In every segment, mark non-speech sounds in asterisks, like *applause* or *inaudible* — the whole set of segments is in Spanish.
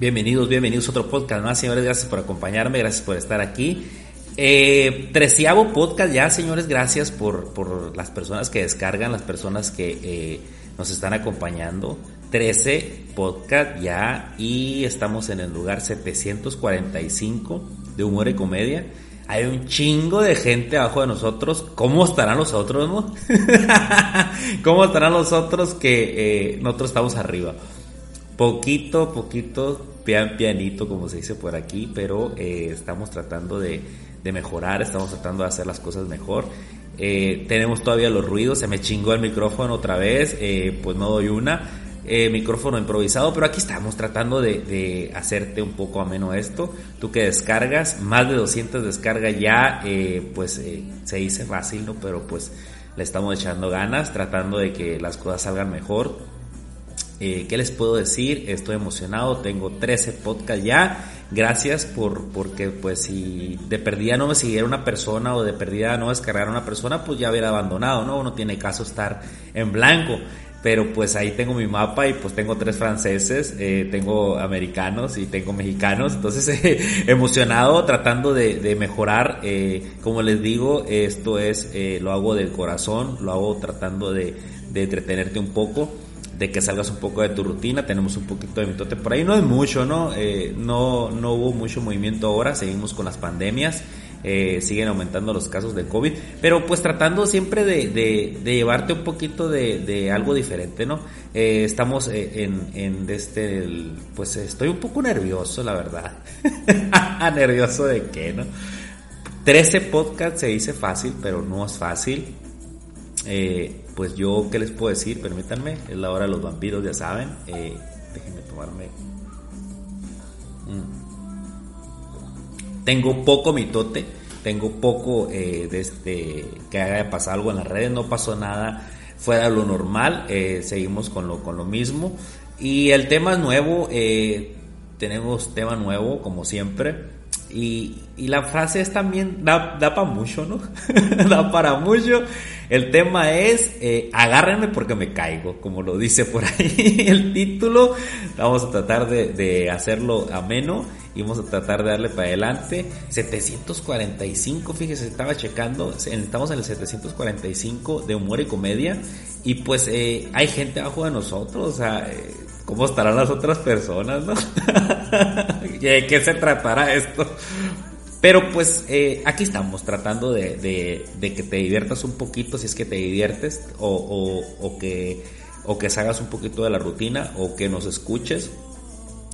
Bienvenidos, bienvenidos a otro podcast más, señores. Gracias por acompañarme, gracias por estar aquí. Eh, treceavo podcast ya, señores. Gracias por, por, las personas que descargan, las personas que eh, nos están acompañando. 13 podcast ya y estamos en el lugar 745 de humor y comedia. Hay un chingo de gente abajo de nosotros. ¿Cómo estarán los otros, no? *laughs* ¿Cómo estarán los otros que eh, nosotros estamos arriba? Poquito, poquito, pian pianito, como se dice por aquí, pero eh, estamos tratando de, mejorar, estamos tratando de hacer las cosas mejor. Eh, tenemos todavía los ruidos, se me chingó el micrófono otra vez, eh, pues no doy una. micrófono improvisado, pero aquí estamos tratando de, hacerte un poco ameno esto. Tú que descargas, más de 200 descargas ya, pues se dice fácil, ¿no? Pero pues le estamos echando ganas, tratando de que las cosas salgan mejor eh, ¿Qué les puedo decir? Estoy emocionado, tengo 13 podcasts ya. Gracias por, porque pues si de perdida no me siguiera una persona o de perdida no descargara una persona, pues ya hubiera abandonado, ¿no? Uno tiene caso estar en blanco. Pero pues ahí tengo mi mapa y pues tengo tres franceses, eh, tengo americanos y tengo mexicanos. Entonces *laughs* emocionado tratando de, mejorar. Eh, como les digo, esto es, lo hago del corazón, lo hago tratando de, de entretenerte un poco de que salgas un poco de tu rutina. Tenemos un poquito de mitote por ahí, no es mucho, ¿no? Eh, no, no hubo mucho movimiento ahora, seguimos con las pandemias. Eh, siguen aumentando los casos de COVID, pero pues tratando siempre de, de, llevarte un poquito de, de algo diferente, ¿no? Eh, estamos en, en este, pues estoy un poco nervioso, la verdad. *laughs* nervioso de qué, ¿no? 13 podcasts se dice fácil, pero no es fácil. Eh, pues yo, ¿qué les puedo decir? Permítanme, es la hora de los vampiros, ya saben. Eh, déjenme tomarme. Tengo poco mitote, tengo poco eh, de este, que haya pasado algo en las redes, no pasó nada fuera de lo normal, eh, seguimos con lo, con lo mismo. Y el tema es nuevo, tenemos tema nuevo, como siempre. Y, la frase es también, da, da para mucho, ¿no? *laughs* da para mucho. El tema es, eh, agárrenme porque me caigo, como lo dice por ahí *laughs* el título. Vamos a tratar de, de hacerlo ameno y vamos a tratar de darle para adelante. 745, fíjese, estaba checando, estamos en el 745 de humor y comedia. Y pues eh, hay gente abajo de nosotros, o sea, eh, ¿cómo estarán las otras personas, no? *laughs* ¿De qué se tratará esto? Pero pues eh, aquí estamos tratando de, de, que te diviertas un poquito si es que te diviertes o, o, que, o que salgas un poquito de la rutina o que nos escuches.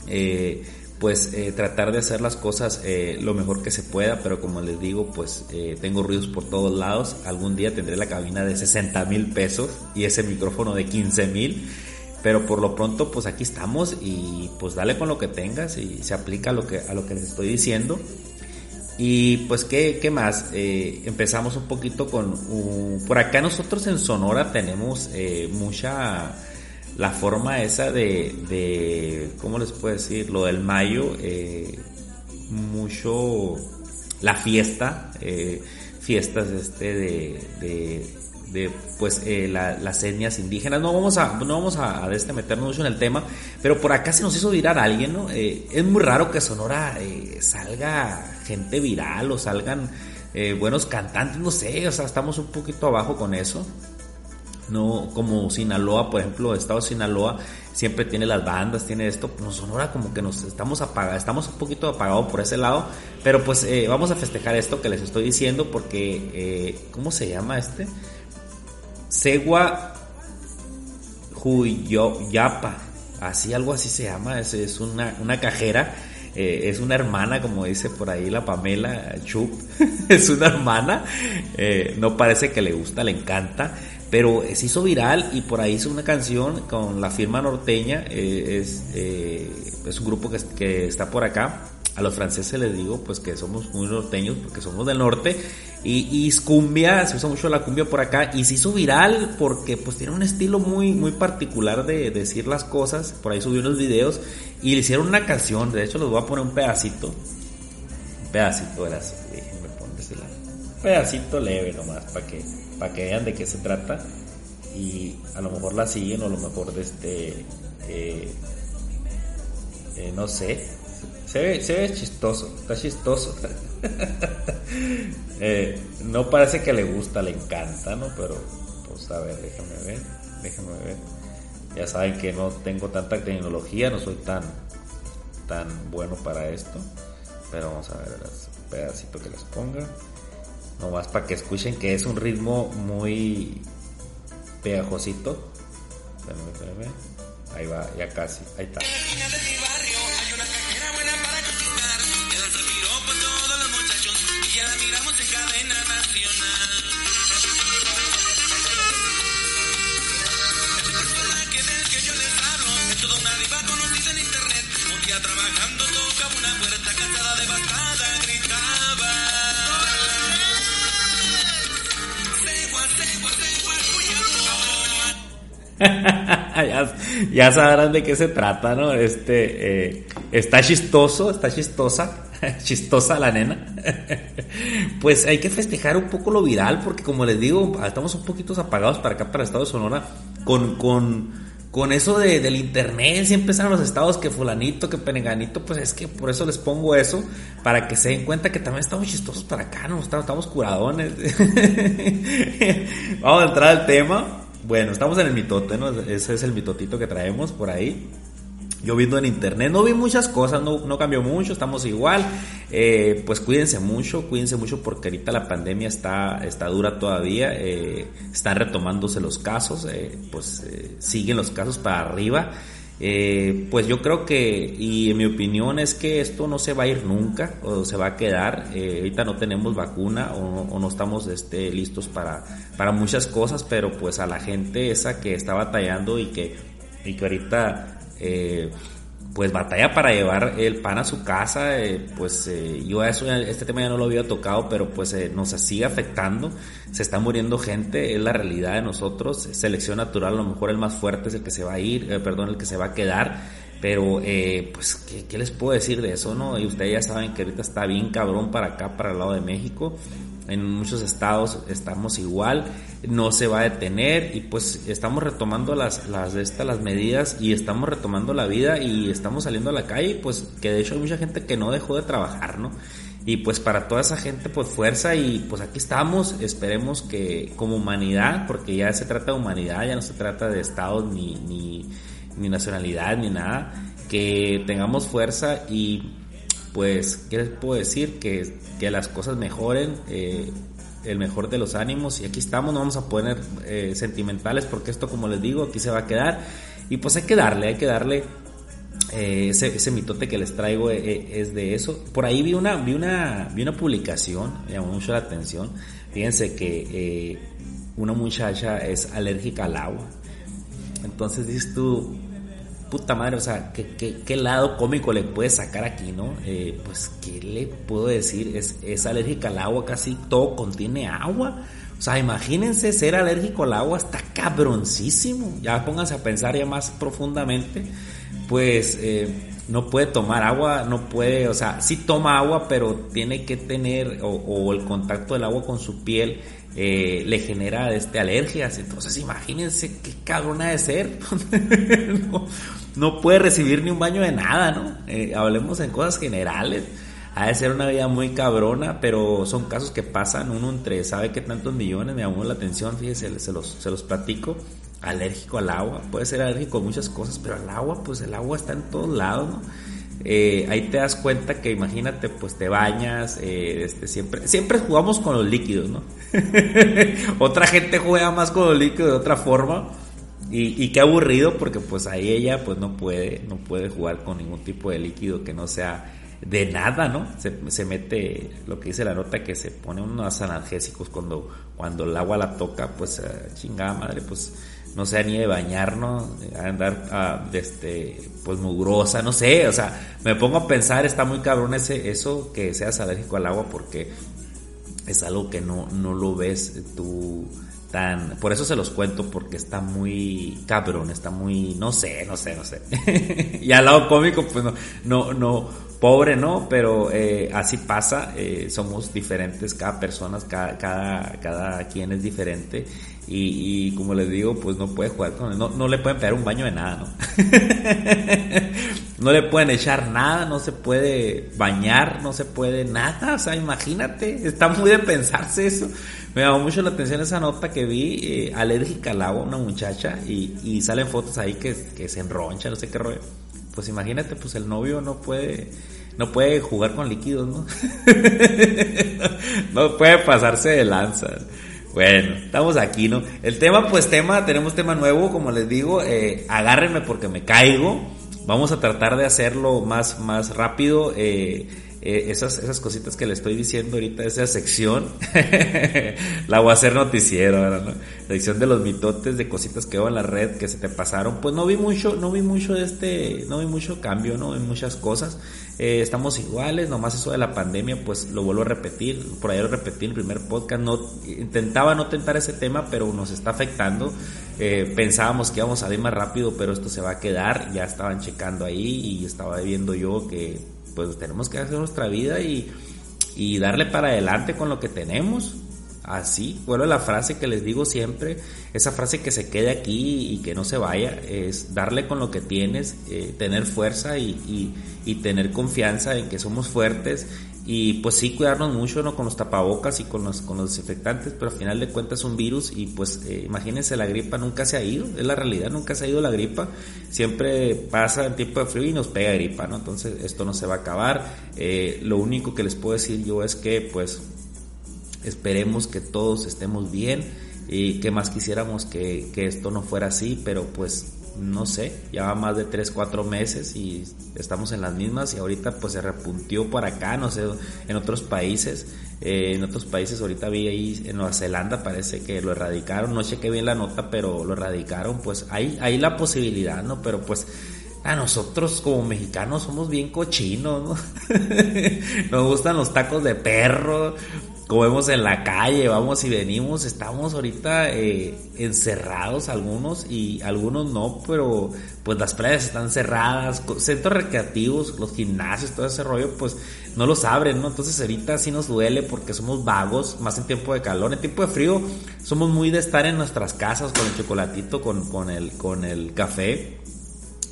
Eh, pues eh, tratar de hacer las cosas lo mejor que se pueda, pero como les digo, pues tengo ruidos por todos lados. Algún día tendré la cabina de 60 mil pesos y ese micrófono de 15 mil. Pero por lo pronto, pues aquí estamos y pues dale con lo que tengas y se aplica a lo que, a lo que les estoy diciendo. Y pues, ¿qué, qué más? Eh, empezamos un poquito con... por acá nosotros en Sonora tenemos eh, mucha... La forma esa de, de... ¿Cómo les puedo decir? Lo del mayo. Eh, mucho... La fiesta. fiestas este de de pues eh, las etnias indígenas. No vamos a no vamos a, este, meternos mucho en el tema, pero por acá se nos hizo virar a alguien, ¿no? Eh, es muy raro que Sonora eh, salga gente viral o salgan buenos cantantes, no sé, o sea, estamos un poquito abajo con eso. No, como Sinaloa, por ejemplo, Estado de Sinaloa siempre tiene las bandas, tiene esto, pues Sonora como que nos estamos apagados, estamos un poquito apagados por ese lado, pero pues vamos a festejar esto que les estoy diciendo porque, ¿cómo se llama este? Segua Huyapa, así algo así se llama, es, es una, una cajera, eh, es una hermana, como dice por ahí la Pamela Chup, *laughs* es una hermana, eh, no parece que le gusta, le encanta, pero se hizo viral y por ahí hizo una canción con la firma norteña, eh, es, es un grupo que, que está por acá, a los franceses les digo pues que somos muy norteños porque somos del norte y, y cumbia, se usa mucho la cumbia por acá y se hizo viral porque pues tiene un estilo muy, muy particular de, decir las cosas, por ahí subió unos videos y le hicieron una canción, de hecho les voy a poner un pedacito, un pedacito, verás, déjenme ponérsela, un pedacito leve nomás para que, para que vean de qué se trata y a lo mejor la siguen o a lo mejor de este... Eh, eh, no sé, se ve, se ve chistoso, está chistoso. *laughs* Eh, no parece que le gusta, le encanta, ¿no? Pero, pues a ver, déjame ver, déjame ver. Ya saben que no tengo tanta tecnología, no soy tan, tan bueno para esto. Pero vamos a ver el pedacito que les ponga. Nomás para que escuchen que es un ritmo muy pegajosito. Ahí va, ya casi, ahí está. *laughs* ya, sabrán de qué se trata, ¿no? Este, eh, está chistoso, está chistosa, *laughs* chistosa la nena. *laughs* pues hay que festejar un poco lo viral, porque como les digo, estamos un poquito apagados para acá, para el estado de Sonora, con, con, con eso de, del internet, siempre están los estados que fulanito, que perenganito, pues es que por eso les pongo eso, para que se den cuenta que también estamos chistosos para acá, no estamos, estamos curadones. *laughs* Vamos a entrar al tema. Bueno, estamos en el mitote, ¿no? Ese es el mitotito que traemos por ahí. Yo viendo en internet, no vi muchas cosas, no, no cambió mucho, estamos igual. Eh, pues cuídense mucho, cuídense mucho porque ahorita la pandemia está, está dura todavía. Eh, están retomándose los casos, eh, pues siguen los casos para arriba. Pues yo creo que, y en mi opinión es que esto no se va a ir nunca, o se va a quedar. Ahorita no tenemos vacuna o, no estamos este, listos para, para muchas cosas, pero pues a la gente esa que está batallando y que, y que ahorita eh, pues batalla para llevar el pan a su casa, eh, pues eh, yo eso, este tema ya no lo había tocado, pero pues nos sigue afectando, se está muriendo gente, es la realidad de nosotros, selección natural, a lo mejor el más fuerte es el que se va a ir, perdón, el que se va a quedar, pero pues ¿qué, ¿qué, les puedo decir de eso, ¿no? Y ustedes ya saben que ahorita está bien cabrón para acá, para el lado de México, en muchos estados estamos igual, no se va a detener y pues estamos retomando las, las, estas, las medidas y estamos retomando la vida y estamos saliendo a la calle, pues que de hecho hay mucha gente que no dejó de trabajar, ¿no? Y pues para toda esa gente pues fuerza y pues aquí estamos, esperemos que como humanidad, porque ya se trata de humanidad, ya no se trata de estados ni, ni, ni nacionalidad ni nada, que tengamos fuerza y pues, ¿qué les puedo decir? Que, que las cosas mejoren, eh, el mejor de los ánimos. Y aquí estamos, no vamos a poner eh, sentimentales porque esto, como les digo, aquí se va a quedar. Y pues hay que darle, hay que darle eh, ese, mitote que les traigo es de eso. Por ahí vi una, vi una, vi una publicación, me llamó mucho la atención. Fíjense que una muchacha es alérgica al agua. Entonces dices tú, puta madre, o sea, ¿qué, lado cómico le puedes sacar aquí, no? Eh, pues, ¿qué le puedo decir? Es, es alérgica al agua, casi todo contiene agua. O sea, imagínense ser alérgico al agua, está cabroncísimo. Ya pónganse a pensar ya más profundamente. Pues eh, no puede tomar agua, no puede, o sea, sí toma agua, pero tiene que tener, o, el contacto del agua con su piel eh, le genera este, alergias. Entonces, imagínense qué cabrona de ser. *laughs* no, puede recibir ni un baño de nada, ¿no? Eh, hablemos en cosas generales. Ha de ser una vida muy cabrona, pero son casos que pasan uno entre, ¿sabe qué tantos millones? Me llamó la atención, fíjese, se los, se los platico. Alérgico al agua, puede ser alérgico a muchas cosas, pero al agua, pues el agua está en todos lados, ¿no? Eh, ahí te das cuenta que imagínate, pues te bañas, eh, este, siempre, siempre jugamos con los líquidos, ¿no? *laughs* Otra gente juega más con los líquidos de otra forma y, qué aburrido porque pues ahí ella pues no puede, no puede jugar con ningún tipo de líquido que no sea de nada, ¿no? Se, mete lo que dice la nota que se pone unos analgésicos cuando, cuando el agua la toca, pues chingada madre, pues no sea ni de bañarnos, andar este, pues mugrosa, no sé, o sea, me pongo a pensar, está muy cabrón ese, eso que seas alérgico al agua porque es algo que no, no lo ves tú por eso se los cuento porque está muy cabrón, está muy, no sé, no sé, no sé. *laughs* y al lado cómico, pues no, no, no, pobre, ¿no? Pero eh, así pasa, eh, somos diferentes, cada persona, cada, cada, cada quien es diferente y, como les digo, pues no puede jugar con no, no le pueden pegar un baño de nada, ¿no? *laughs* no le pueden echar nada, no se puede bañar, no se puede nada, o sea, imagínate, está muy de pensarse eso. Me llamó mucho la atención esa nota que vi, eh, alérgica al agua, una muchacha, y, y salen fotos ahí que, que se enroncha, no sé qué rollo. Pues imagínate, pues el novio no puede no puede jugar con líquidos, ¿no? *laughs* no puede pasarse de lanza. Bueno, estamos aquí, ¿no? El tema, pues tema, tenemos tema nuevo, como les digo, eh, agárrenme porque me caigo. Vamos a tratar de hacerlo más, más rápido. Eh, eh, esas, esas cositas que le estoy diciendo ahorita, esa sección, *laughs* la voy a hacer noticiero, ¿no? La sección de los mitotes, de cositas que veo en la red que se te pasaron, pues no vi mucho, no vi mucho de este, no vi mucho cambio, no vi muchas cosas, eh, estamos iguales, nomás eso de la pandemia, pues lo vuelvo a repetir, por ahí lo repetí en el primer podcast, no, intentaba no tentar ese tema, pero nos está afectando, eh, pensábamos que íbamos a ir más rápido, pero esto se va a quedar, ya estaban checando ahí y estaba viendo yo que pues tenemos que hacer nuestra vida y, y darle para adelante con lo que tenemos. Así, a la frase que les digo siempre, esa frase que se quede aquí y que no se vaya, es darle con lo que tienes, eh, tener fuerza y, y, tener confianza en que somos fuertes y pues sí cuidarnos mucho ¿no? con los tapabocas y con los, con los desinfectantes, pero al final de cuentas es un virus y pues eh, imagínense la gripa nunca se ha ido, es la realidad, nunca se ha ido la gripa, siempre pasa en tiempo de frío y nos pega gripa, ¿no? Entonces esto no se va a acabar, eh, lo único que les puedo decir yo es que pues esperemos que todos estemos bien y que más quisiéramos que, que esto no fuera así, pero pues no sé, ya va más de 3, 4 meses y estamos en las mismas y ahorita pues se repuntió por acá, no sé, en otros países, eh, en otros países ahorita vi ahí en Nueva Zelanda parece que lo erradicaron, no chequé bien la nota, pero lo erradicaron, pues hay, hay la posibilidad, ¿no? Pero pues a nosotros como mexicanos somos bien cochinos, ¿no? *laughs* Nos gustan los tacos de perro, comemos en la calle, vamos y venimos, estamos ahorita eh, encerrados algunos y algunos no, pero pues las playas están cerradas, centros recreativos, los gimnasios, todo ese rollo, pues no los abren, ¿no? Entonces ahorita sí nos duele porque somos vagos, más en tiempo de calor, en tiempo de frío somos muy de estar en nuestras casas con el chocolatito, con, con, el, con el café,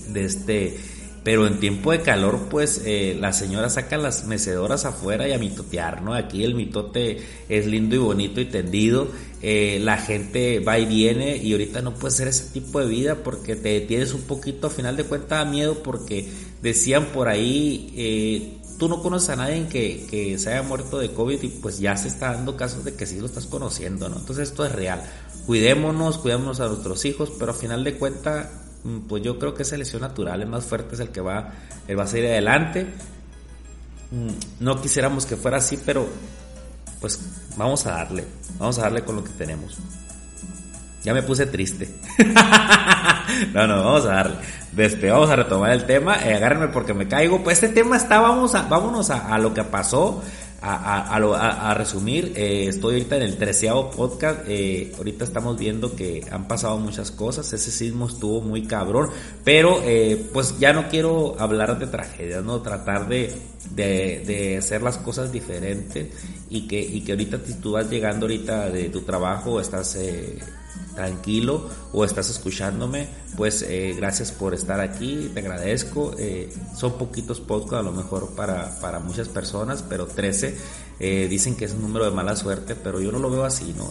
de este pero en tiempo de calor, pues eh, la señora saca las mecedoras afuera y a mitotear, ¿no? Aquí el mitote es lindo y bonito y tendido. Eh, la gente va y viene y ahorita no puede ser ese tipo de vida porque te detienes un poquito. A final de cuentas da miedo porque decían por ahí, eh, tú no conoces a nadie que, que se haya muerto de COVID y pues ya se está dando casos de que sí lo estás conociendo, ¿no? Entonces esto es real. Cuidémonos, cuidémonos a nuestros hijos, pero a final de cuentas pues yo creo que esa selección natural, es más fuerte, es el que va, el va a salir adelante. Mm, no quisiéramos que fuera así, pero pues vamos a darle, vamos a darle con lo que tenemos. Ya me puse triste. *laughs* no, no, vamos a darle. Desde, vamos a retomar el tema. Eh, agárrenme porque me caigo. Pues este tema está, vamos a, vámonos a lo que pasó a, resumir, eh, estoy ahorita en el treceavo podcast. Eh, ahorita estamos viendo que han pasado muchas cosas. Ese sismo estuvo muy cabrón. Pero eh, pues ya no quiero hablar de tragedias, ¿no? Tratar de, de, hacer las cosas diferentes. Y que, y que ahorita tú vas llegando ahorita de tu trabajo, estás tranquilo o estás escuchándome, pues eh, gracias por estar aquí, te agradezco. Eh, son poquitos podcasts a lo mejor para, para muchas personas, pero 13 eh, dicen que es un número de mala suerte, pero yo no lo veo así, ¿no?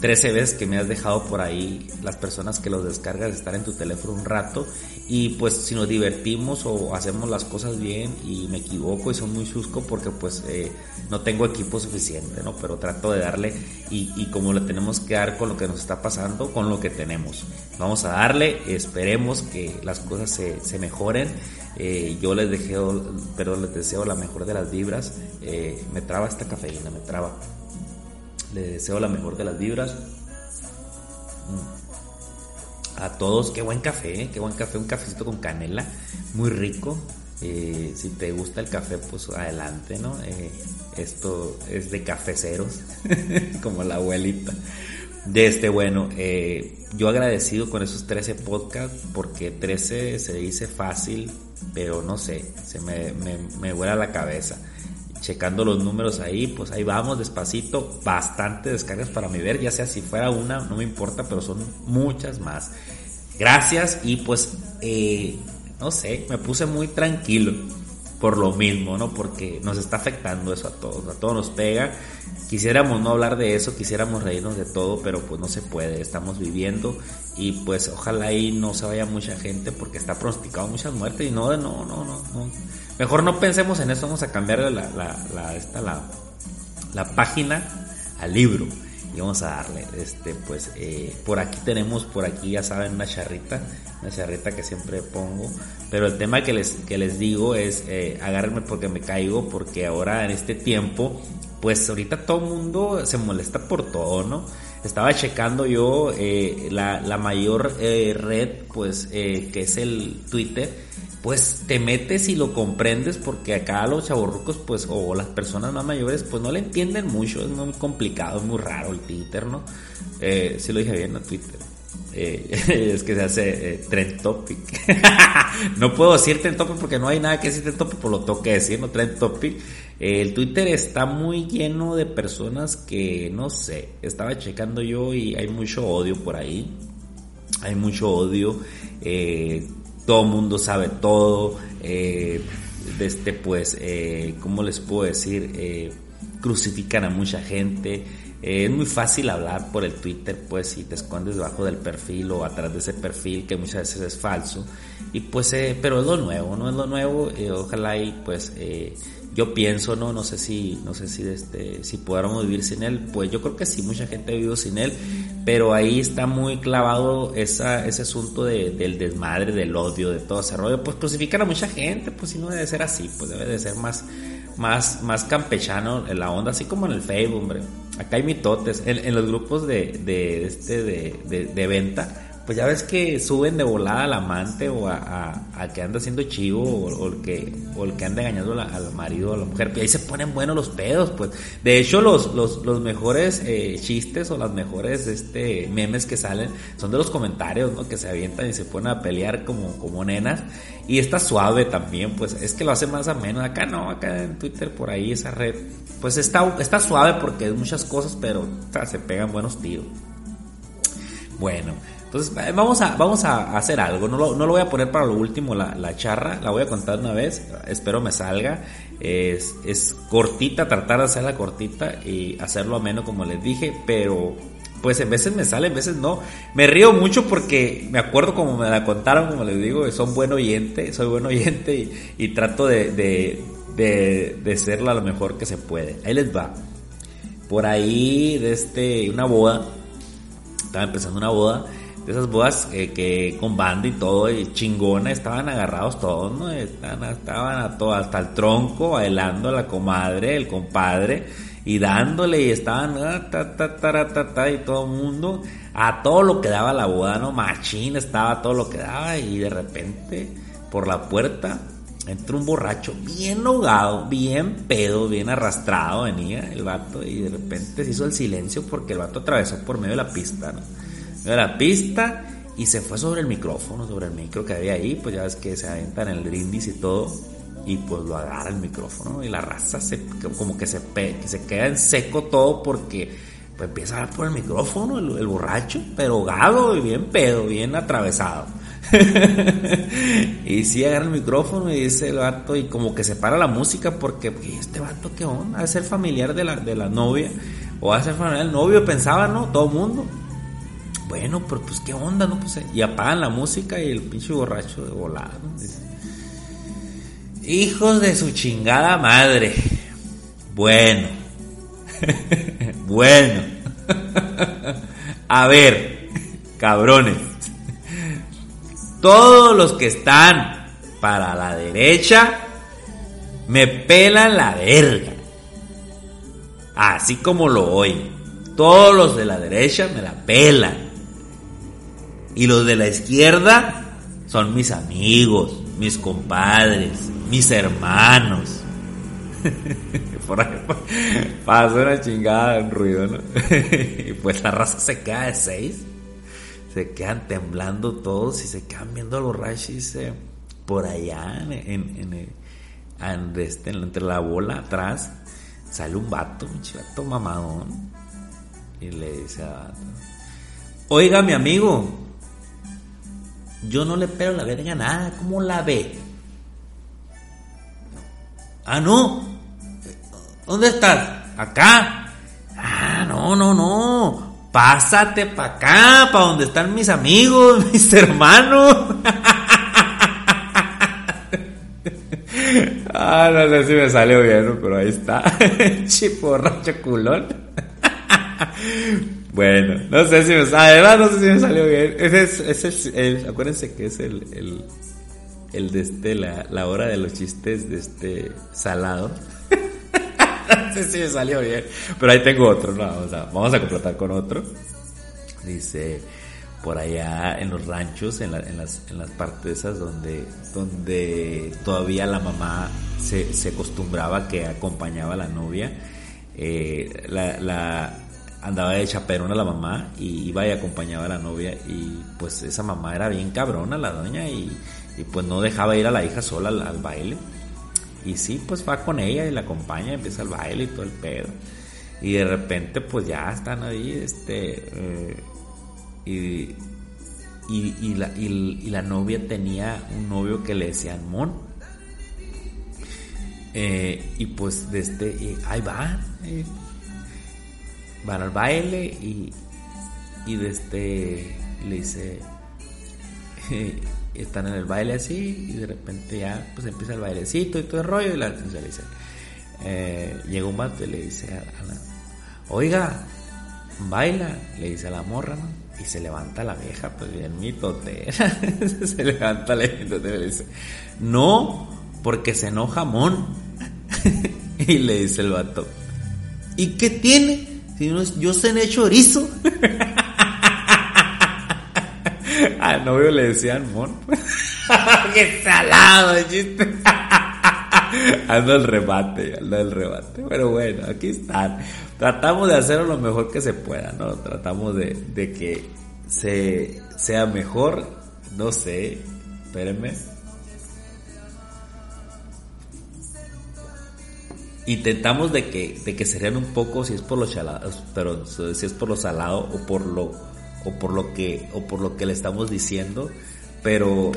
13 veces que me has dejado por ahí las personas que los descargas estar en tu teléfono un rato y pues si nos divertimos o hacemos las cosas bien y me equivoco y son muy chusco porque pues eh, no tengo equipo suficiente, ¿no? Pero trato de darle y, como le tenemos que dar con lo que nos está pasando, con lo que tenemos. Vamos a darle, esperemos que las cosas se, se mejoren. Eh, yo les deseo, pero les deseo la mejor de las vibras. Eh, me traba esta cafeína, me traba. Les deseo la mejor de las vibras. Mm. A todos, qué buen café, ¿eh? qué buen café, un cafecito con canela, muy rico. Eh, si te gusta el café, pues adelante, ¿no? Eh, esto es de cafeceros, *laughs* como la abuelita. De este, bueno, eh, yo agradecido con esos 13 podcasts porque 13 se dice fácil, pero no sé, se me, me, me vuela la cabeza. Checando los números ahí, pues ahí vamos despacito, bastante descargas para mi ver, ya sea si fuera una, no me importa, pero son muchas más. Gracias y pues, eh, no sé, me puse muy tranquilo por lo mismo, ¿no? Porque nos está afectando eso a todos, a todos nos pega. Quisiéramos no hablar de eso, quisiéramos reírnos de todo, pero pues no se puede, estamos viviendo y pues ojalá ahí no se vaya mucha gente porque está pronosticado muchas muertes y no, no, no, no. Mejor no pensemos en eso, vamos a cambiar la, la, la, esta, la, la página al libro y vamos a darle este pues eh, por aquí tenemos por aquí ya saben una charrita una charrita que siempre pongo pero el tema que les que les digo es eh, agárrenme porque me caigo porque ahora en este tiempo pues ahorita todo el mundo se molesta por todo no estaba checando yo eh, la, la, mayor eh, red pues que es el Twitter pues te metes y lo comprendes porque acá los chavorrucos pues o las personas más mayores pues no le entienden mucho, es muy complicado, es muy raro el Twitter, ¿no? Eh, si lo dije bien, ¿no? Twitter. Eh, *laughs* es que se hace eh, trend topic. *laughs* no puedo decir trend topic porque no hay nada que decir trend topic, por lo tengo que decir, no trend topic. el Twitter está muy lleno de personas que, no sé, estaba checando yo y hay mucho odio por ahí. Hay mucho odio. Eh, todo mundo sabe todo, eh, este, pues, eh, ¿cómo les puedo decir? Eh, crucifican a mucha gente. Eh, es muy fácil hablar por el Twitter, pues, si te escondes debajo del perfil o atrás de ese perfil, que muchas veces es falso. Y pues, pero es lo nuevo, ¿no? Es lo nuevo, ojalá y pues yo pienso, no, no sé si, no sé si, este, si pudiéramos vivir sin él, pues yo creo que sí, mucha gente ha vivido sin él, pero ahí está muy clavado esa, ese asunto de, del desmadre, del odio, de todo ese rollo, pues crucifican a mucha gente, pues si no debe ser así, pues debe de ser más, más, más campechano en la onda, así como en el Facebook, hombre. Acá hay mitotes, en, los grupos de, de, este, de, de venta, pues ya ves que suben de volada al amante o a, a, que anda haciendo chivo o, el que, o el que anda engañando al marido o a la mujer. Y ahí se ponen buenos los pedos, pues. De hecho, los, los, los mejores eh, chistes o las mejores este, memes que salen son de los comentarios, ¿no? Que se avientan y se ponen a pelear como, como nenas. Y está suave también, pues es que lo hace más ameno. Acá no, acá en Twitter, por ahí, esa red. Pues está, está suave porque es muchas cosas, pero se pegan buenos tiros. Bueno, entonces, eh, vamos a, vamos a hacer algo. No lo, no lo voy a poner para lo último, la, la, charra. La voy a contar una vez. Espero me salga. Es, es cortita, tratar de hacerla cortita y hacerlo ameno, como les dije. Pero, pues en veces me sale, en veces no. Me río mucho porque me acuerdo como me la contaron, como les digo, son buen oyente. Soy buen oyente y, y trato de, de, de, de serla lo mejor que se puede. Ahí les va. Por ahí, de este, una boda. Estaba empezando una boda esas bodas eh, que con banda y todo, chingona, estaban agarrados todos, ¿no? Estaban, estaban todo, hasta el tronco, bailando a la comadre, el compadre, y dándole, y estaban, ah, ta, ta, ta, ta, y todo el mundo, a todo lo que daba la boda, ¿no? Machín estaba todo lo que daba, y de repente, por la puerta, entró un borracho bien ahogado, bien pedo, bien arrastrado venía el vato y de repente se hizo el silencio porque el vato atravesó por medio de la pista, ¿no? De la pista y se fue sobre el micrófono, sobre el micro que había ahí, pues ya ves que se aventan el brindis y todo, y pues lo agarra el micrófono y la raza se, como que se, se queda en seco todo porque pues empieza a hablar por el micrófono el, borracho, pero ahogado y bien pedo, bien atravesado. *laughs* y sí agarra el micrófono y dice el vato y como que se para la música porque este vato qué onda, a ser familiar de la, de la novia o a ser familiar del novio, pensaba, ¿no? Todo el mundo. Bueno, pero pues qué onda, ¿no? Pues, y apagan la música y el pinche borracho de volado. Hijos de su chingada madre. Bueno. *laughs* bueno. A ver, cabrones. Todos los que están para la derecha me pelan la verga. Así como lo oyen. Todos los de la derecha me la pelan. Y los de la izquierda son mis amigos, mis compadres, mis hermanos. *laughs* Por una chingada, un ruido, ¿no? *laughs* y pues la raza se queda de seis. Se quedan temblando todos y se quedan viendo a los rashis por allá en, este, entre la bola atrás. Sale un vato, un chivato mamadón. Y le dice a vato, Oiga, mi amigo, yo no le pego la verga nada, ¿cómo la ve? Ah, no. ¿Dónde estás? Acá. Ah, no, no, no. Pásate para acá, para donde están mis amigos, *laughs* mis hermanos. *laughs* ah, no sé si me salió bien, pero ahí está. *laughs* Chiporracho culón. Bueno, no sé si me salió, no sé si me salió bien. Ese es, el, acuérdense que es el, el el de este, la, la hora de los chistes de este salado. *laughs* no sé si me salió bien, pero ahí tengo otro, no, vamos a completar con otro. Dice, por allá en los ranchos, en, en, las, en las partes esas donde, donde todavía la mamá se, se acostumbraba que acompañaba a la novia, eh, la, la, andaba de chaperona la mamá y iba y acompañaba a la novia y pues esa mamá era bien cabrona la doña y y pues no dejaba ir a la hija sola al, baile. Y sí, pues va con ella y la acompaña, empieza el baile y todo el pedo. Y de repente pues ya están ahí, este... Eh, y, y, la, y, la, novia tenía un novio que le decían Mon. Eh, y pues de este, ahí van, eh, van al baile y, y de este le dice, *laughs* están en el baile así y de repente ya pues empieza el bailecito y todo el rollo y la le dice, eh, llega un vato y le dice a, la, oiga, baila, le dice a la morra, ¿no? Y se levanta la vieja, pues bien mitotera, *laughs* se levanta la vieja y le dice, no, porque se enoja Mon. *laughs* y le dice el vato, ¿y qué tiene? Si no, yo hecho erizo. *laughs* Al novio le decían mon. *laughs* ¡Qué salado chiste! *laughs* ando el remate, ando el remate. Pero bueno, aquí están. Tratamos de hacerlo lo mejor que se pueda, ¿no? Tratamos de, de que se, sea mejor. No sé, espérenme. Intentamos de que, de que serían un poco, si es por los chalados, pero si es por lo salado o por lo o por lo que, o por lo que le estamos diciendo, pero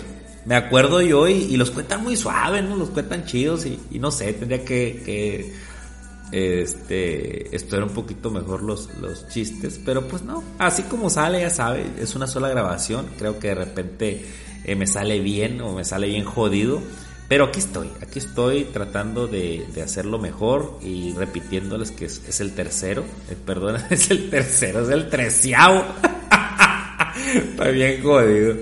me acuerdo yo y, los cuentan muy suaves, ¿no? Los cuentan chidos y, no sé, tendría que, que este, estudiar un poquito mejor los, los chistes, pero pues no, así como sale, ya sabe, es una sola grabación, creo que de repente eh, me sale bien o me sale bien jodido, pero aquí estoy, aquí estoy tratando de, de hacerlo mejor y repitiéndoles que es, el tercero, eh, perdón, *laughs* es el tercero, es el treceavo. *laughs* Está bien jodido.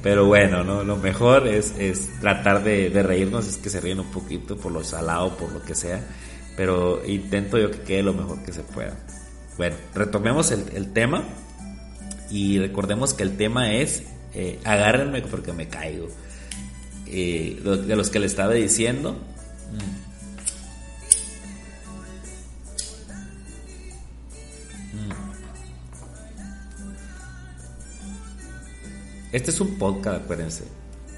Pero bueno, ¿no? Lo mejor es, es tratar de, reírnos, es que se ríen un poquito por lo salado, por lo que sea. Pero intento yo que quede lo mejor que se pueda. Bueno, retomemos el, tema. Y recordemos que el tema es eh, agárrenme porque me caigo. Eh, de los que le estaba diciendo. Este es un podcast, acuérdense.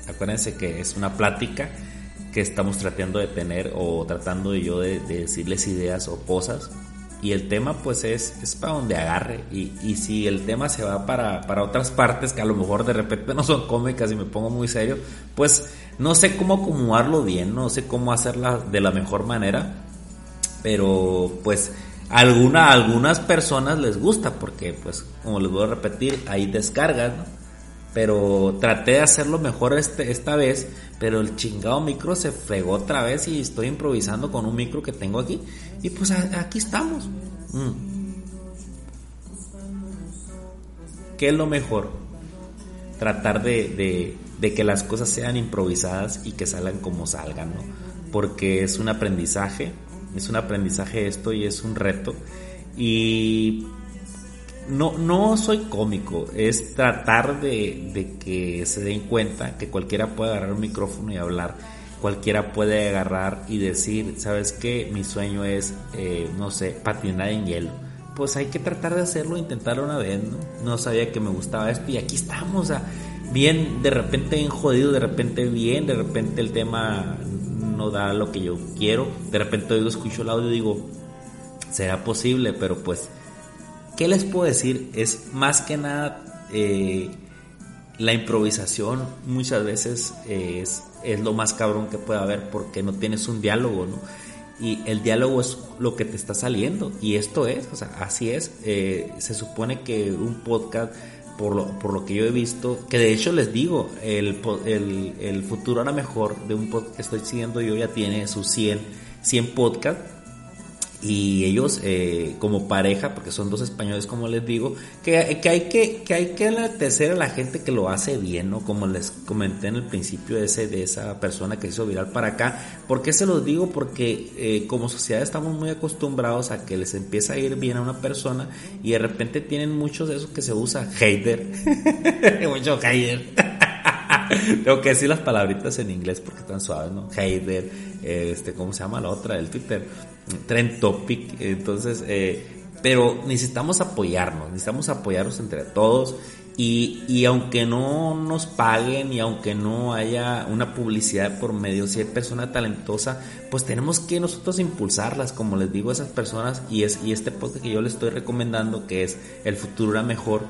Acuérdense que es una plática que estamos tratando de tener o tratando yo de, decirles ideas o cosas. Y el tema pues es, es para donde agarre. Y, y si el tema se va para, para, otras partes que a lo mejor de repente no son cómicas y me pongo muy serio, pues no sé cómo acomodarlo bien, no sé cómo hacerla de la mejor manera. Pero pues alguna, algunas personas les gusta porque pues como les voy a repetir, hay descargas, ¿no? pero traté de hacerlo mejor este, esta vez, pero el chingado micro se fregó otra vez y estoy improvisando con un micro que tengo aquí y pues aquí estamos. Mm. ¿Qué es lo mejor? Tratar de, que las cosas sean improvisadas y que salgan como salgan, ¿no? Porque es un aprendizaje, es un aprendizaje esto y es un reto. Y no, no soy cómico, es tratar de, que se den cuenta que cualquiera puede agarrar un micrófono y hablar cualquiera puede agarrar y decir, ¿sabes qué? Mi sueño es, eh, no sé, patinar en hielo. Pues hay que tratar de hacerlo, intentarlo una vez, ¿no? No sabía que me gustaba esto y aquí estamos, o bien, de repente bien jodido, de repente bien, de repente el tema no da lo que yo quiero, de repente yo escucho el audio y digo, será posible, pero pues, ¿qué les puedo decir? Es más que nada eh, la improvisación muchas veces es, es lo más cabrón que puede haber porque no tienes un diálogo, ¿no? Y el diálogo es lo que te está saliendo. Y esto es, o sea, así es. Eh, se supone que un podcast, por lo, por lo que yo he visto, que de hecho les digo, el, el, el futuro ahora mejor de un podcast que estoy siguiendo yo ya tiene sus 100, 100 podcasts y ellos eh, como pareja, porque son dos españoles como les digo, que, hay que que hay que agradecer a la gente que lo hace bien, ¿no? Como les comenté en el principio de ese de esa persona que hizo viral para acá. ¿Por qué se los digo? Porque eh, como sociedad estamos muy acostumbrados a que les empieza a ir bien a una persona y de repente tienen muchos de esos que se usa hater, *laughs* mucho hater. *laughs* Tengo que decir las palabritas en inglés porque están suaves, ¿no? Hater, este, ¿cómo se llama la otra? El Twitter trend topic. Entonces, eh, pero necesitamos apoyarnos, necesitamos apoyarnos entre todos. Y, y, aunque no nos paguen y aunque no haya una publicidad por medio, si hay persona talentosa, pues tenemos que nosotros impulsarlas, como les digo a esas personas. Y, es, y este podcast que yo les estoy recomendando, que es El futuro era mejor,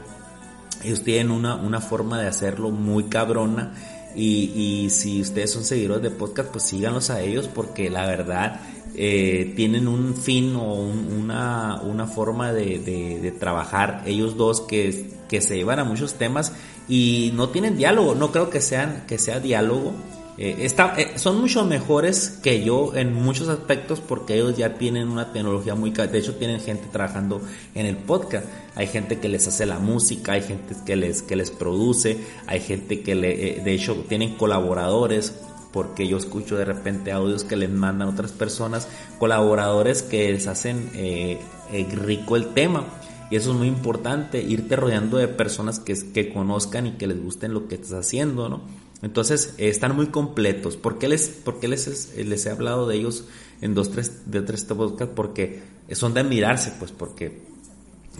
ellos tienen una, una forma de hacerlo muy cabrona. Y, y si ustedes son seguidores de podcast, pues síganlos a ellos, porque la verdad eh, tienen un fin o una, una, forma de, de, trabajar ellos dos que, que, se llevan a muchos temas y no tienen diálogo, no creo que, sean, que sea diálogo. Eh, eh, son mucho mejores que yo en muchos aspectos porque ellos ya tienen una tecnología muy... De hecho, tienen gente trabajando en el podcast. Hay gente que les hace la música, hay gente que les, que les produce, hay gente que le, de hecho tienen colaboradores porque yo escucho de repente audios que les mandan otras personas, colaboradores que les hacen eh, eh, rico el tema. Y eso es muy importante, irte rodeando de personas que, que conozcan y que les gusten lo que estás haciendo, ¿no? Entonces, están muy completos. ¿Por qué les, por les, les he hablado de ellos en dos, tres, de tres podcasts? Porque son de admirarse, pues, porque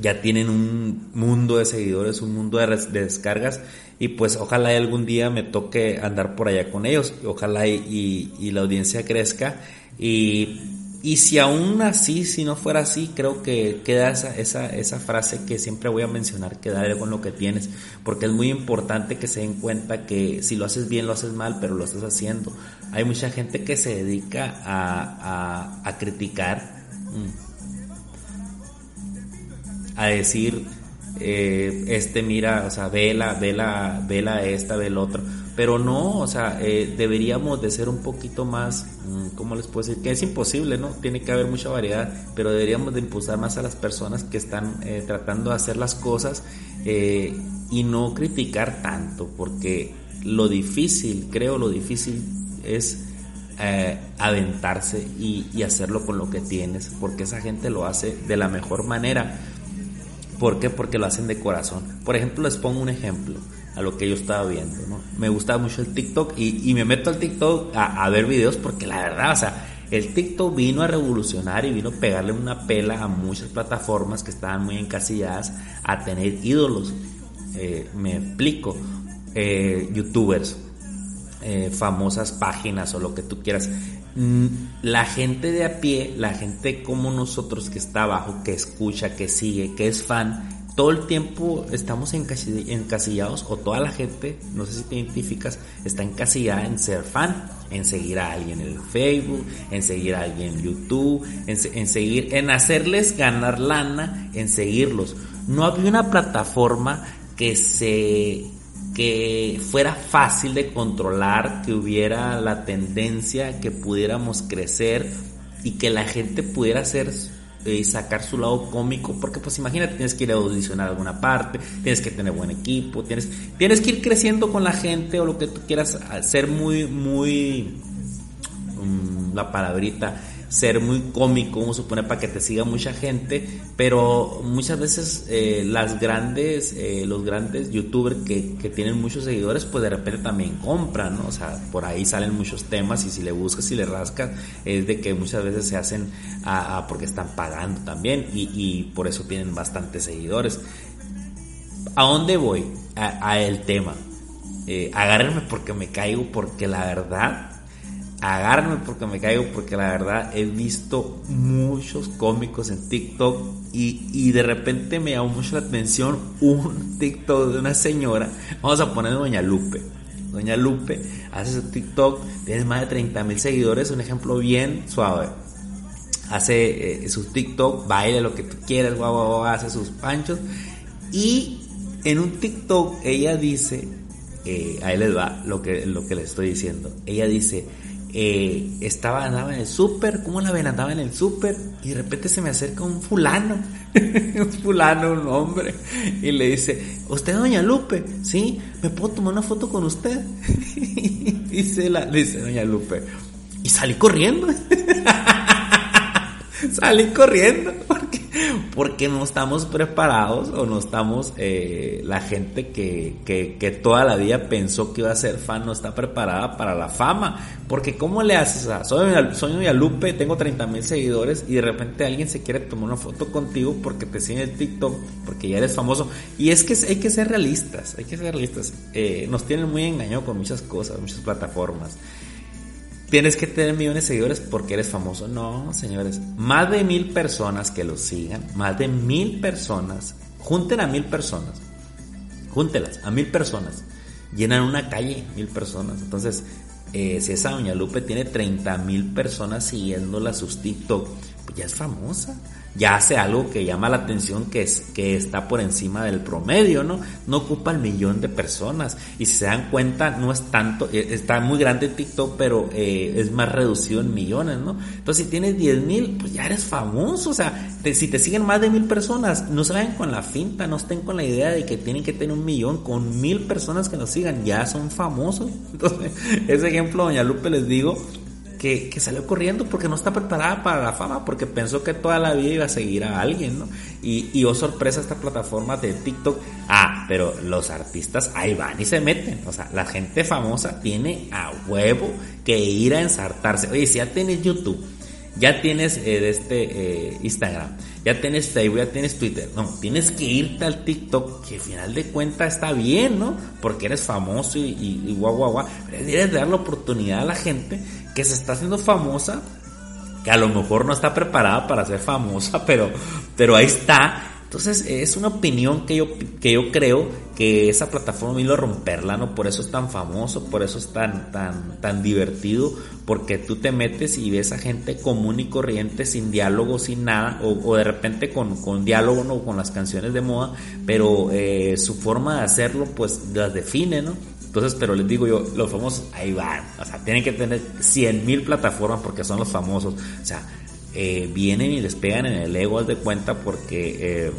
ya tienen un mundo de seguidores, un mundo de, descargas y pues ojalá algún día me toque andar por allá con ellos, ojalá y, y, la audiencia crezca y, y, si aún así, si no fuera así, creo que queda esa, esa, esa frase que siempre voy a mencionar, quedar con lo que tienes, porque es muy importante que se den cuenta que si lo haces bien, lo haces mal, pero lo estás haciendo. Hay mucha gente que se dedica a, a, a criticar. Mm, a decir, eh, este mira, o sea, vela, vela, vela esta, vela otro. Pero no, o sea, eh, deberíamos de ser un poquito más, mm, ¿cómo les puedo decir? Que es imposible, ¿no? Tiene que haber mucha variedad, pero deberíamos de impulsar más a las personas que están eh, tratando de hacer las cosas y no criticar tanto, porque lo difícil, creo, lo difícil es aventarse y, y hacerlo con lo que tienes, porque esa gente lo hace de la mejor manera ¿Por qué? Porque lo hacen de corazón. Por ejemplo, les pongo un ejemplo a lo que yo estaba viendo, ¿no? Me gustaba mucho el TikTok y, me meto al TikTok a, ver videos porque la verdad, o sea, el TikTok vino a revolucionar y vino a pegarle una pela a muchas plataformas que estaban muy encasilladas a tener ídolos. Eh, me explico. Eh, youtubers, eh, famosas páginas o lo que tú quieras. Mm, la gente de a pie, la gente como nosotros que está abajo, que escucha, que sigue, que es fan, todo el tiempo estamos encasillados o toda la gente, no sé si te identificas, está encasillada en ser fan, en seguir a alguien en Facebook, en seguir a alguien en YouTube, en, seguir, en hacerles ganar lana, en seguirlos. No había una plataforma que se que fuera fácil de controlar, que hubiera la tendencia, que pudiéramos crecer y que la gente pudiera y eh, sacar su lado cómico, porque pues imagínate, tienes que ir a audicionar a alguna parte, tienes que tener buen equipo, tienes, tienes que ir creciendo con la gente o lo que tú quieras, ser muy, muy, mm, la palabrita, ser muy cómico, como supone, para que te siga mucha gente, pero muchas veces eh, las grandes, eh, los grandes youtubers que, que, tienen muchos seguidores, pues de repente también compran, ¿no? O sea, por ahí salen muchos temas y si le buscas y le rascas, es de que muchas veces se hacen a, porque están pagando también y, y, por eso tienen bastantes seguidores. ¿A dónde voy? A, el tema. Eh, agárrenme porque me caigo, porque la verdad agárrenme porque me caigo, porque la verdad he visto muchos cómicos en TikTok y, y, de repente me llamó mucho la atención un *laughs* TikTok de una señora, vamos a poner Doña Lupe. Doña Lupe hace su TikTok, tiene más de 30 mil seguidores, un ejemplo bien suave. Hace eh, su TikTok, baila lo que tú quieras, guau, guau, hace sus panchos. Y en un TikTok ella dice, eh, ahí les va lo que, lo que le estoy diciendo. Ella dice, eh, estaba, andaba en el súper, ¿cómo la ven? Andaba en el súper y de repente se me acerca un fulano, *laughs* un fulano, un hombre, y le dice, ¿usted Doña Lupe? Sí, ¿me puedo tomar una foto con usted? y *laughs* dice, la, dice Doña Lupe, y salí corriendo. *laughs* salí corriendo porque no estamos preparados o no estamos, eh, la gente que, que, toda la vida pensó que iba a ser fan no está preparada para la fama. Porque ¿cómo le haces? O soy, soy Lupe, tengo 30 mil seguidores y de repente alguien se quiere tomar una foto contigo porque te sigue el TikTok, porque ya eres famoso. Y es que hay que ser realistas, hay que ser realistas. Eh, nos tienen muy engañado con muchas cosas, muchas plataformas tienes que tener millones de seguidores porque eres famoso. No, señores. Más de mil personas que lo sigan, más de mil personas, junten a mil personas, júntelas a mil personas, llenan una calle, mil personas. Entonces, eh, si esa doña Lupe tiene 30 mil personas siguiéndola sus TikTok, pues ya es famosa ya hace algo que llama la atención que es que está por encima del promedio, ¿no? No ocupa el millón de personas y si se dan cuenta no es tanto, eh, está muy grande TikTok, pero eh, es más reducido en millones, ¿no? Entonces si tienes 10 mil, pues ya eres famoso, o sea, si te siguen más de mil personas, no se vayan con la finta, no estén con la idea de que tienen que tener un millón, con mil personas que nos sigan, ya son famosos. *laughs* Entonces, ese ejemplo, doña Lupe, les digo, que, salió corriendo porque no está preparada para la fama, porque pensó que toda la vida iba a seguir a alguien, ¿no? Y, y oh sorpresa esta plataforma de TikTok. Ah, pero los artistas ahí van y se meten. O sea, la gente famosa tiene a huevo que ir a ensartarse. Oye, si ya tienes YouTube, ya tienes eh, este eh, Instagram, ya tienes Facebook, ya tienes Twitter. No, tienes que irte al TikTok, que al final de cuentas está bien, ¿no? Porque eres famoso y, y, guau, guau, guau. Pero que dar la oportunidad a la gente que se está haciendo famosa, que a lo mejor no está preparada para ser famosa, *laughs* pero, pero ahí está. Entonces es una opinión que yo, que yo creo que esa plataforma vino a romperla, ¿no? Por eso es tan famoso, por eso es tan, tan, tan divertido, porque tú te metes y ves a gente común y corriente, sin diálogo, sin nada, o, de repente con, con, diálogo, ¿no? Con las canciones de moda, pero eh, su forma de hacerlo, pues las define, ¿no? Entonces, pero les digo yo, los famosos, ahí van. O sea, tienen que tener 100 mil plataformas porque son los famosos. O sea, eh, vienen y les pegan en el ego de cuenta porque eh,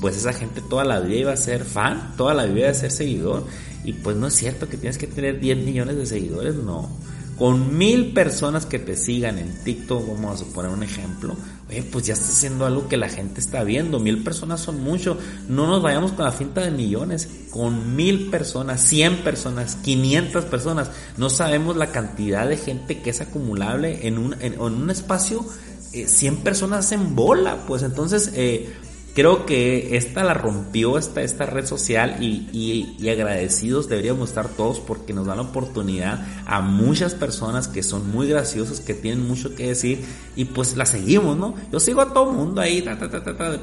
pues esa gente toda la vida iba a ser fan, toda la vida iba a ser seguidor. Y pues no es cierto que tienes que tener 10 millones de seguidores, no con mil personas que te sigan en TikTok, vamos a suponer un ejemplo, oye, pues ya está haciendo algo que la gente está viendo. Mil personas son mucho. No nos vayamos con la finta de millones. Con mil personas, cien personas, quinientas personas. No sabemos la cantidad de gente que es acumulable en un, en, un espacio. Eh, cien personas en bola. Pues entonces, eh, creo que esta la rompió esta, esta red social y, y, agradecidos deberíamos estar todos porque nos dan la oportunidad a muchas personas que son muy graciosas, que tienen mucho que decir y pues la seguimos, ¿no? Yo sigo a todo mundo ahí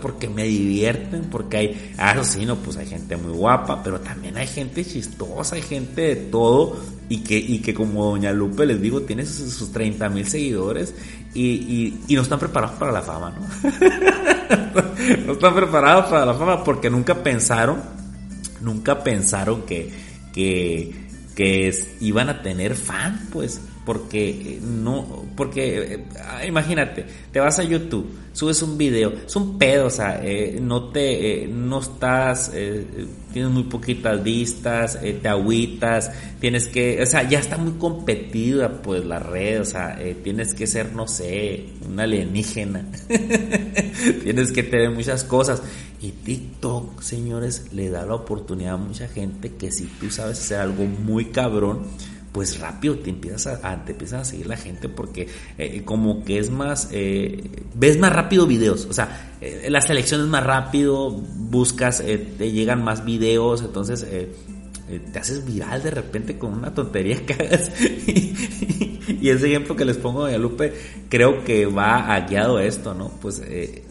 porque me divierten, porque hay, ah, sí, no, pues hay gente muy guapa, pero también hay gente chistosa, hay gente de todo y que, y que como Doña Lupe les digo, tiene sus, sus 30 mil seguidores y, y, no están preparados para la fama, ¿no? *laughs* no están preparados para la fama porque nunca pensaron, nunca pensaron que, que, que iban a tener fan, pues. Porque eh, no, porque eh, imagínate, te vas a YouTube, subes un video, es un pedo, o sea, eh, no te, no estás, tienes muy poquitas vistas, te agüitas, tienes que, o sea, ya está muy competida pues la red, o sea, tienes que ser, no sé, un alienígena, *laughs* tienes que tener muchas cosas. Y TikTok, señores, le da la oportunidad a mucha gente que si tú sabes hacer algo muy cabrón, pues rápido te empiezas a, te empiezas a seguir la gente porque eh, como que es más, eh, ves más rápido videos, o sea, eh, la selección es más rápido, buscas, te llegan más videos, entonces te haces viral de repente con una tontería que hagas. *laughs* *laughs* ese ejemplo que les pongo de Lupe, creo que va a guiado esto, ¿no? Pues eh,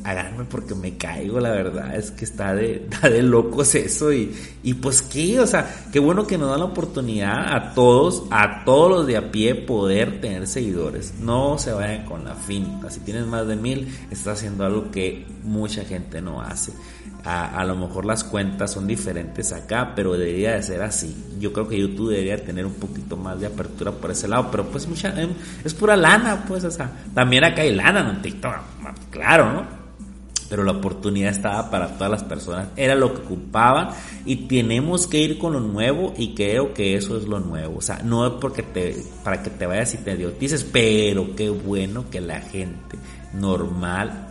porque me caigo, la verdad, es que está de, *laughs* de locos eso. Y, y pues qué, o sea, qué bueno que nos da la oportunidad a todos, a todos los de a pie, poder tener seguidores. No se vayan con la finta. Si tienes más de mil, estás haciendo algo que mucha gente no hace. A, a, lo mejor las cuentas son diferentes acá, pero debería de ser así. Yo creo que YouTube debería tener un poquito más de apertura por ese lado, pero pues mucha, em, es pura lana, pues, o sea, también acá hay lana en TikTok, claro, ¿no? Pero la oportunidad estaba para todas las personas, era lo que ocupaban y tenemos que ir con lo nuevo y creo que eso es lo nuevo, o sea, no es porque te, para que te vayas y te idiotices, pero qué bueno que la gente normal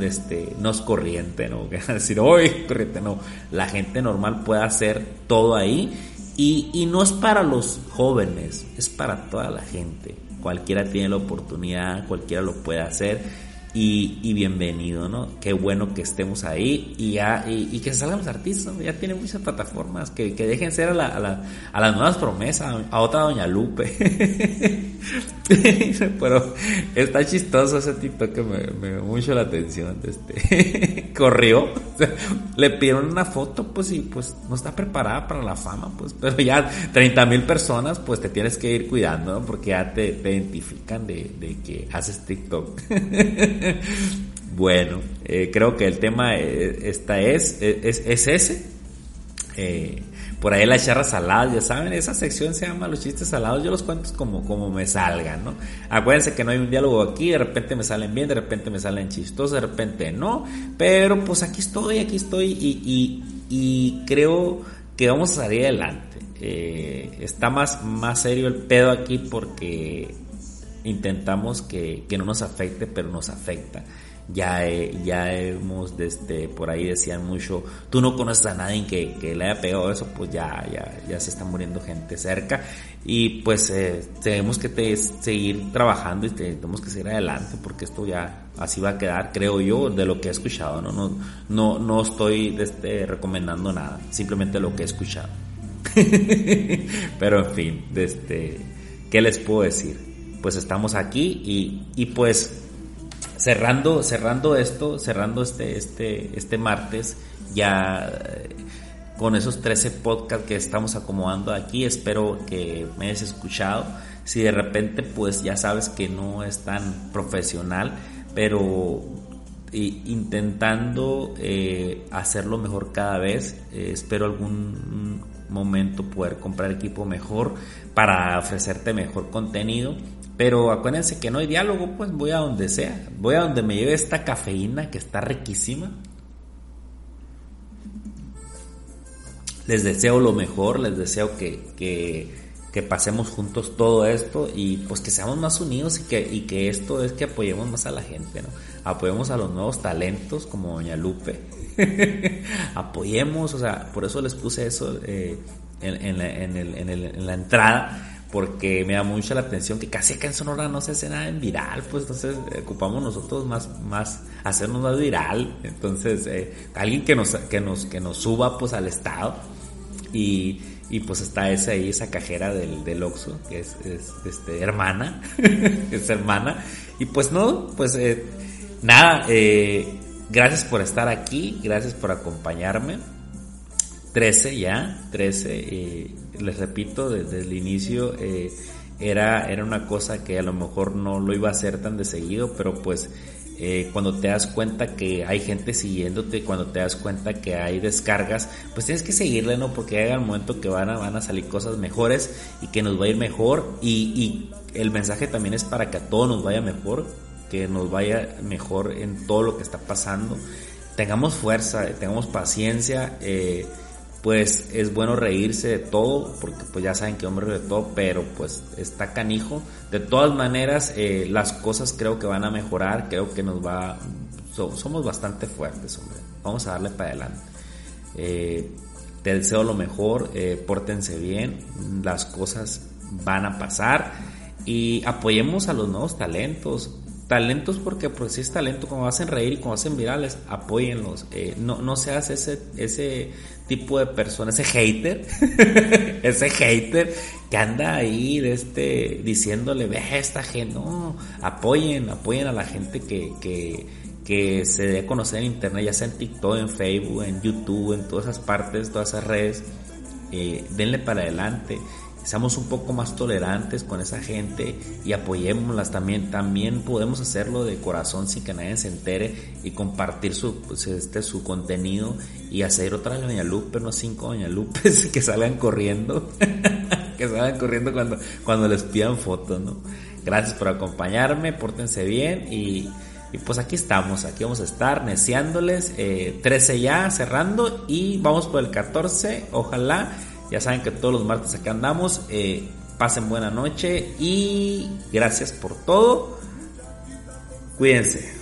este, no es corriente, no *laughs* decir, hoy corriente, no. La gente normal puede hacer todo ahí y, y no es para los jóvenes, es para toda la gente. Cualquiera tiene la oportunidad, cualquiera lo puede hacer y, bienvenido, ¿no? Qué bueno que estemos ahí y ya y, que salgan los artistas, ya tienen muchas plataformas, que, que dejen ser a, la, a, las nuevas promesas, a otra Doña Lupe. *laughs* Pero está chistoso ese TikTok que me, me mucho la atención. Este, *laughs* corrió, *laughs* le pidieron una foto, pues y pues no está preparada para la fama, pues, pero ya 30 mil personas, pues te tienes que ir cuidando, ¿no? Porque ya te, identifican de, de que haces TikTok. *laughs* bueno, eh, creo que el tema eh, esta es, es, es ese. Eh, por ahí las charras saladas, ya saben, esa sección se llama los chistes salados, yo los cuento como, como me salgan, ¿no? Acuérdense que no hay un diálogo aquí, de repente me salen bien, de repente me salen chistosos, de repente no, pero pues aquí estoy, aquí estoy y, y, creo que vamos a salir adelante. está más, más serio el pedo aquí porque intentamos que, no nos afecte, pero nos afecta. Ya, ya hemos, desde, por ahí decían mucho, tú no conoces a nadie que, que le haya pegado eso, pues ya, ya, ya se está muriendo gente cerca y pues eh, tenemos que seguir trabajando y tenemos que seguir adelante porque esto ya así va a quedar, creo yo, de lo que he escuchado, no, no, no, no estoy este, recomendando nada, simplemente lo que he escuchado. *laughs* Pero en fin, este, ¿qué les puedo decir? pues estamos aquí y, y pues cerrando, cerrando esto, cerrando este, este, este martes, ya eh, con esos 13 podcasts que estamos acomodando aquí, espero que me hayas escuchado. Si de repente pues ya sabes que no es tan profesional, pero intentando eh, hacerlo mejor cada vez, eh, espero algún momento poder comprar equipo mejor para ofrecerte mejor contenido pero acuérdense que no hay diálogo, pues voy a donde sea. Voy a donde me lleve esta cafeína que está riquísima. Les deseo lo mejor, les deseo que, que, pasemos juntos todo esto y pues que seamos más unidos y que, y que esto es que apoyemos más a la gente, ¿no? Apoyemos a los nuevos talentos como Doña Lupe. *laughs* Apoyemos, o sea, por eso les puse eso eh, en, la, en la entrada porque me da mucho la atención que casi acá en Sonora no se hace nada en viral, pues entonces eh, ocupamos nosotros más, más, hacernos más viral, entonces eh, alguien que nos, que nos, que nos suba pues al estado y, y pues está esa ahí, esa cajera del, del Oxxo, que es, este, hermana, *laughs* es hermana, y pues no, pues eh, nada, gracias por estar aquí, gracias por acompañarme, 13 ya, 13, les repito, desde el inicio eh, era, era una cosa que a lo mejor no lo iba a hacer tan de seguido, pero pues eh, cuando te das cuenta que hay gente siguiéndote, cuando te das cuenta que hay descargas, pues tienes que seguirle, ¿no? Porque llega el momento que van a, van a salir cosas mejores y que nos va a ir mejor y, el mensaje también es para que a todos nos vaya mejor, que nos vaya mejor en todo lo que está pasando. Tengamos fuerza, tengamos paciencia. Eh, pues es bueno reírse de todo, porque pues ya saben que hombre de todo, pero pues está canijo. De todas maneras, eh, las cosas creo que van a mejorar, creo que nos va, somos bastante fuertes, hombre. Vamos a darle para adelante. Eh, te deseo lo mejor, eh, pórtense bien, las cosas van a pasar y apoyemos a los nuevos talentos. Talentos porque pues si es talento, como hacen reír y como hacen virales, apóyenlos. Eh, no, no seas ese, ese tipo de persona, ese hater, *laughs* ese hater que anda ahí de este, diciéndole, ve a esta gente, no, apoyen, apoyen a la gente que, que, que se dé a conocer en internet, ya sea en TikTok, en Facebook, en YouTube, en todas esas partes, todas esas redes, eh, denle para adelante seamos un poco más tolerantes con esa gente y apoyémoslas también. También podemos hacerlo de corazón sin que nadie se entere y compartir su, pues, este, su contenido y hacer otra Doña Lupe, no cinco Doña Lupes *laughs* que salgan corriendo, *laughs* que salgan corriendo cuando, cuando les pidan fotos, ¿no? Gracias por acompañarme, pórtense bien y, pues aquí estamos, aquí vamos a estar neciándoles, 13 eh, ya cerrando y vamos por el 14, ojalá ya saben que todos los martes acá andamos. Eh, pasen buena noche y gracias por todo. Cuídense.